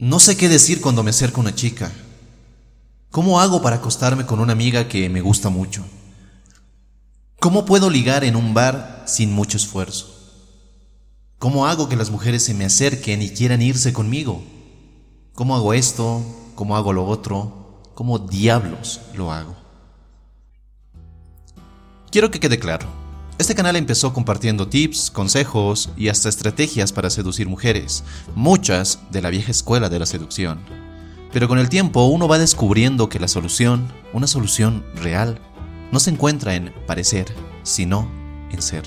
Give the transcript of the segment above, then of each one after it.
No sé qué decir cuando me acerco a una chica. ¿Cómo hago para acostarme con una amiga que me gusta mucho? ¿Cómo puedo ligar en un bar sin mucho esfuerzo? ¿Cómo hago que las mujeres se me acerquen y quieran irse conmigo? ¿Cómo hago esto? ¿Cómo hago lo otro? ¿Cómo diablos lo hago? Quiero que quede claro. Este canal empezó compartiendo tips, consejos y hasta estrategias para seducir mujeres, muchas de la vieja escuela de la seducción. Pero con el tiempo uno va descubriendo que la solución, una solución real, no se encuentra en parecer, sino en ser.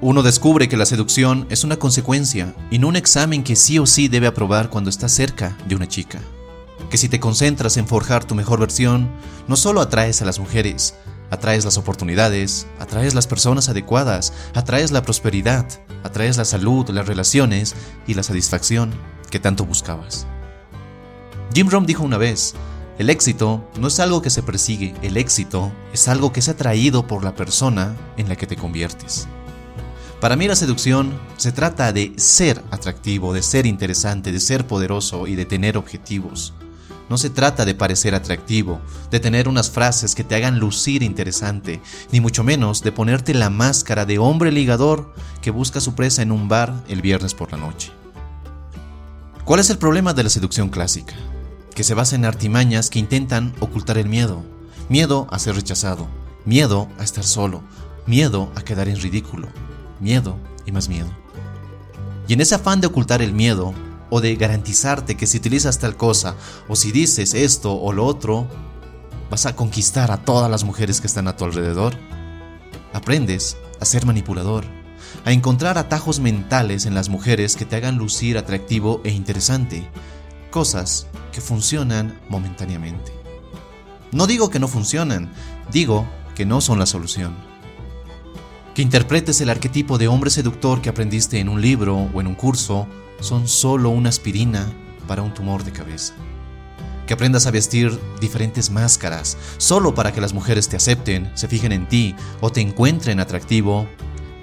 Uno descubre que la seducción es una consecuencia y no un examen que sí o sí debe aprobar cuando está cerca de una chica que si te concentras en forjar tu mejor versión, no solo atraes a las mujeres, atraes las oportunidades, atraes las personas adecuadas, atraes la prosperidad, atraes la salud, las relaciones y la satisfacción que tanto buscabas. Jim Rohn dijo una vez, el éxito no es algo que se persigue, el éxito es algo que es atraído por la persona en la que te conviertes. Para mí la seducción se trata de ser atractivo, de ser interesante, de ser poderoso y de tener objetivos. No se trata de parecer atractivo, de tener unas frases que te hagan lucir interesante, ni mucho menos de ponerte la máscara de hombre ligador que busca su presa en un bar el viernes por la noche. ¿Cuál es el problema de la seducción clásica? Que se basa en artimañas que intentan ocultar el miedo. Miedo a ser rechazado, miedo a estar solo, miedo a quedar en ridículo, miedo y más miedo. Y en ese afán de ocultar el miedo, o de garantizarte que si utilizas tal cosa o si dices esto o lo otro, vas a conquistar a todas las mujeres que están a tu alrededor. Aprendes a ser manipulador, a encontrar atajos mentales en las mujeres que te hagan lucir atractivo e interesante, cosas que funcionan momentáneamente. No digo que no funcionan, digo que no son la solución. Que interpretes el arquetipo de hombre seductor que aprendiste en un libro o en un curso son solo una aspirina para un tumor de cabeza. Que aprendas a vestir diferentes máscaras solo para que las mujeres te acepten, se fijen en ti o te encuentren atractivo,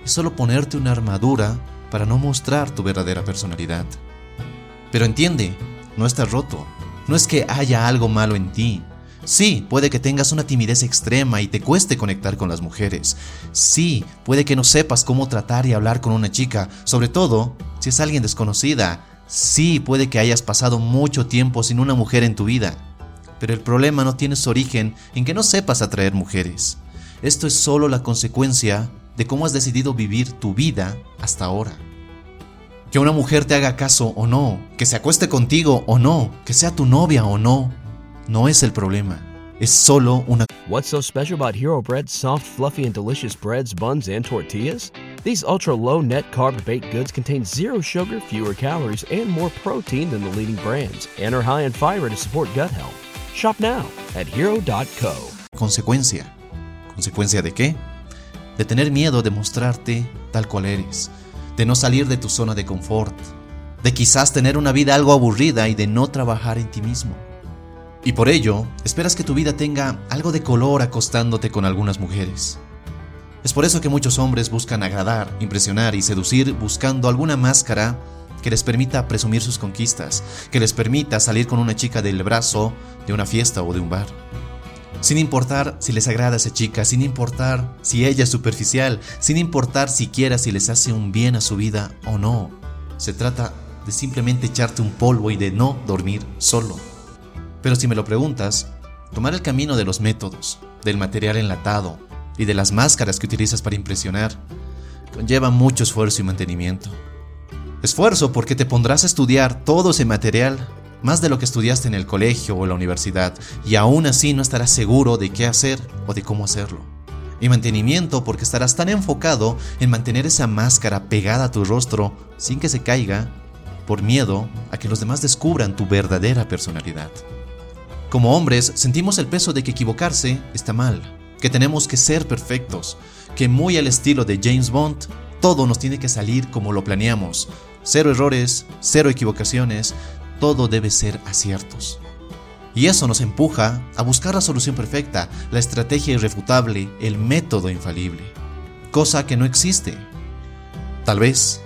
es solo ponerte una armadura para no mostrar tu verdadera personalidad. Pero entiende, no estás roto, no es que haya algo malo en ti, Sí, puede que tengas una timidez extrema y te cueste conectar con las mujeres. Sí, puede que no sepas cómo tratar y hablar con una chica, sobre todo si es alguien desconocida. Sí, puede que hayas pasado mucho tiempo sin una mujer en tu vida. Pero el problema no tiene su origen en que no sepas atraer mujeres. Esto es solo la consecuencia de cómo has decidido vivir tu vida hasta ahora. Que una mujer te haga caso o no, que se acueste contigo o no, que sea tu novia o no, no es el problema. Es solo una... What's so special about Hero Bread's soft, fluffy, and delicious breads, buns, and tortillas? These ultra low net carb baked goods contain zero sugar, fewer calories, and more protein than the leading brands, and are high in fiber to support gut health. Shop now at hero.co. Consecuencia. ¿Consecuencia de qué? De tener miedo de mostrarte tal cual eres, de no salir de tu zona de confort, de quizás tener una vida algo aburrida y de no trabajar en ti mismo. Y por ello, esperas que tu vida tenga algo de color acostándote con algunas mujeres. Es por eso que muchos hombres buscan agradar, impresionar y seducir buscando alguna máscara que les permita presumir sus conquistas, que les permita salir con una chica del brazo de una fiesta o de un bar. Sin importar si les agrada a esa chica, sin importar si ella es superficial, sin importar siquiera si les hace un bien a su vida o no. Se trata de simplemente echarte un polvo y de no dormir solo. Pero si me lo preguntas, tomar el camino de los métodos, del material enlatado y de las máscaras que utilizas para impresionar, conlleva mucho esfuerzo y mantenimiento. Esfuerzo porque te pondrás a estudiar todo ese material más de lo que estudiaste en el colegio o la universidad, y aún así no estarás seguro de qué hacer o de cómo hacerlo. Y mantenimiento porque estarás tan enfocado en mantener esa máscara pegada a tu rostro sin que se caiga, por miedo a que los demás descubran tu verdadera personalidad. Como hombres sentimos el peso de que equivocarse está mal, que tenemos que ser perfectos, que muy al estilo de James Bond, todo nos tiene que salir como lo planeamos. Cero errores, cero equivocaciones, todo debe ser aciertos. Y eso nos empuja a buscar la solución perfecta, la estrategia irrefutable, el método infalible. Cosa que no existe. Tal vez,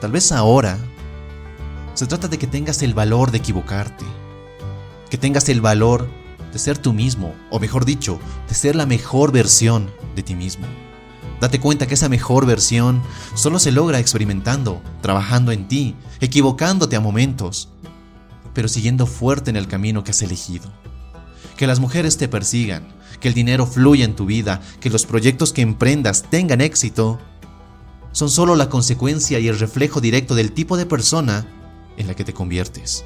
tal vez ahora, se trata de que tengas el valor de equivocarte. Que tengas el valor de ser tú mismo, o mejor dicho, de ser la mejor versión de ti mismo. Date cuenta que esa mejor versión solo se logra experimentando, trabajando en ti, equivocándote a momentos, pero siguiendo fuerte en el camino que has elegido. Que las mujeres te persigan, que el dinero fluya en tu vida, que los proyectos que emprendas tengan éxito, son solo la consecuencia y el reflejo directo del tipo de persona en la que te conviertes.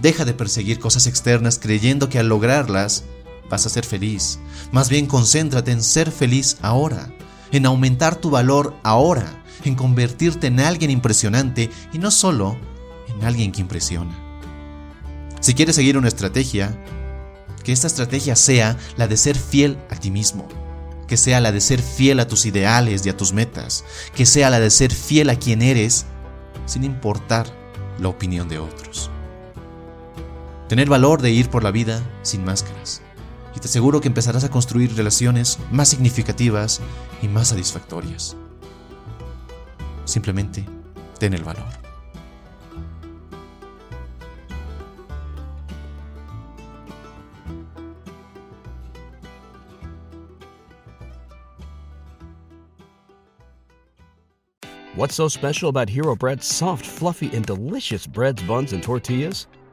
Deja de perseguir cosas externas creyendo que al lograrlas vas a ser feliz. Más bien concéntrate en ser feliz ahora, en aumentar tu valor ahora, en convertirte en alguien impresionante y no solo en alguien que impresiona. Si quieres seguir una estrategia, que esta estrategia sea la de ser fiel a ti mismo, que sea la de ser fiel a tus ideales y a tus metas, que sea la de ser fiel a quien eres sin importar la opinión de otros. Tener valor de ir por la vida sin máscaras y te aseguro que empezarás a construir relaciones más significativas y más satisfactorias. Simplemente ten el valor. What's so special about Hero Bread's soft, fluffy, and delicious breads, buns, and tortillas?